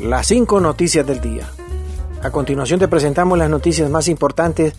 Las cinco noticias del día. A continuación te presentamos las noticias más importantes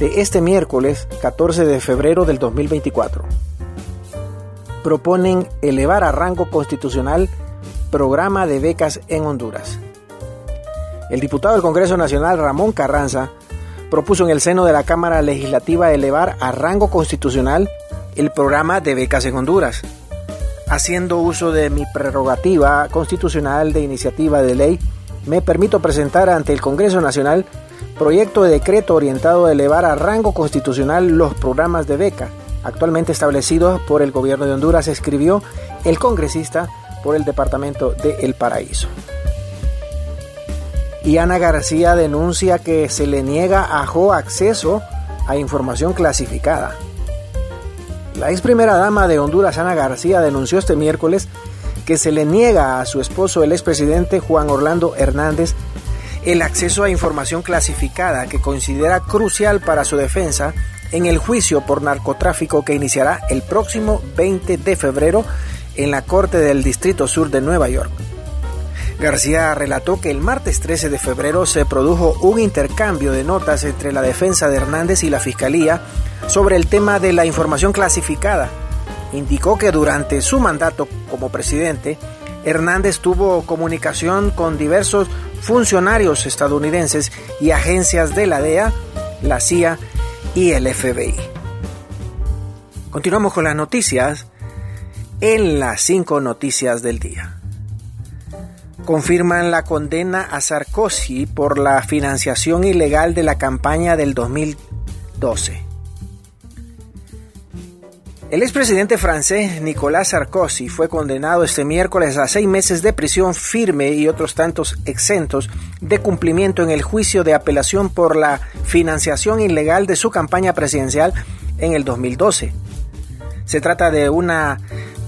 de este miércoles 14 de febrero del 2024. Proponen elevar a rango constitucional programa de becas en Honduras. El diputado del Congreso Nacional Ramón Carranza propuso en el seno de la Cámara Legislativa elevar a rango constitucional el programa de becas en Honduras haciendo uso de mi prerrogativa constitucional de iniciativa de ley, me permito presentar ante el Congreso Nacional proyecto de decreto orientado a elevar a rango constitucional los programas de beca actualmente establecidos por el gobierno de Honduras, escribió el congresista por el departamento de El Paraíso. Y Ana García denuncia que se le niega a Jo acceso a información clasificada. La ex primera dama de Honduras, Ana García, denunció este miércoles que se le niega a su esposo, el expresidente Juan Orlando Hernández, el acceso a información clasificada que considera crucial para su defensa en el juicio por narcotráfico que iniciará el próximo 20 de febrero en la Corte del Distrito Sur de Nueva York. García relató que el martes 13 de febrero se produjo un intercambio de notas entre la defensa de Hernández y la Fiscalía sobre el tema de la información clasificada. Indicó que durante su mandato como presidente, Hernández tuvo comunicación con diversos funcionarios estadounidenses y agencias de la DEA, la CIA y el FBI. Continuamos con las noticias en las cinco noticias del día. Confirman la condena a Sarkozy por la financiación ilegal de la campaña del 2012. El expresidente francés Nicolas Sarkozy fue condenado este miércoles a seis meses de prisión firme y otros tantos exentos de cumplimiento en el juicio de apelación por la financiación ilegal de su campaña presidencial en el 2012. Se trata de una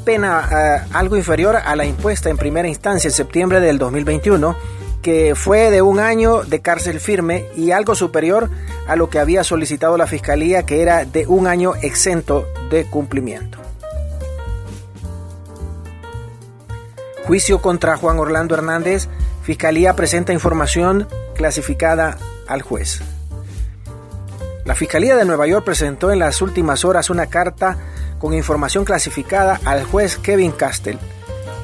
pena eh, algo inferior a la impuesta en primera instancia en septiembre del 2021 que fue de un año de cárcel firme y algo superior a lo que había solicitado la Fiscalía, que era de un año exento de cumplimiento. Juicio contra Juan Orlando Hernández. Fiscalía presenta información clasificada al juez. La Fiscalía de Nueva York presentó en las últimas horas una carta con información clasificada al juez Kevin Castell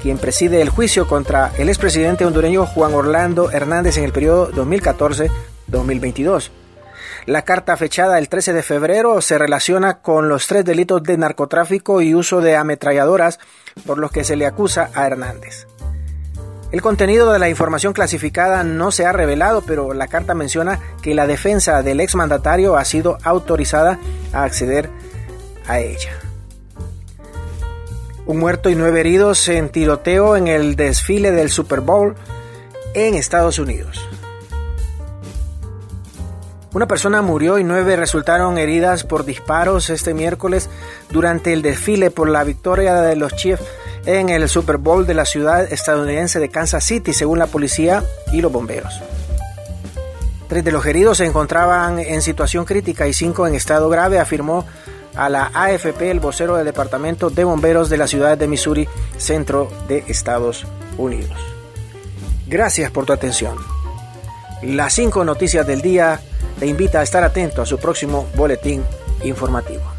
quien preside el juicio contra el expresidente hondureño Juan Orlando Hernández en el periodo 2014-2022. La carta fechada el 13 de febrero se relaciona con los tres delitos de narcotráfico y uso de ametralladoras por los que se le acusa a Hernández. El contenido de la información clasificada no se ha revelado, pero la carta menciona que la defensa del exmandatario ha sido autorizada a acceder a ella. Un muerto y nueve heridos en tiroteo en el desfile del Super Bowl en Estados Unidos. Una persona murió y nueve resultaron heridas por disparos este miércoles durante el desfile por la victoria de los Chiefs en el Super Bowl de la ciudad estadounidense de Kansas City, según la policía y los bomberos. Tres de los heridos se encontraban en situación crítica y cinco en estado grave, afirmó a la AFP el vocero del Departamento de Bomberos de la ciudad de Missouri, centro de Estados Unidos. Gracias por tu atención. Las cinco noticias del día te invita a estar atento a su próximo boletín informativo.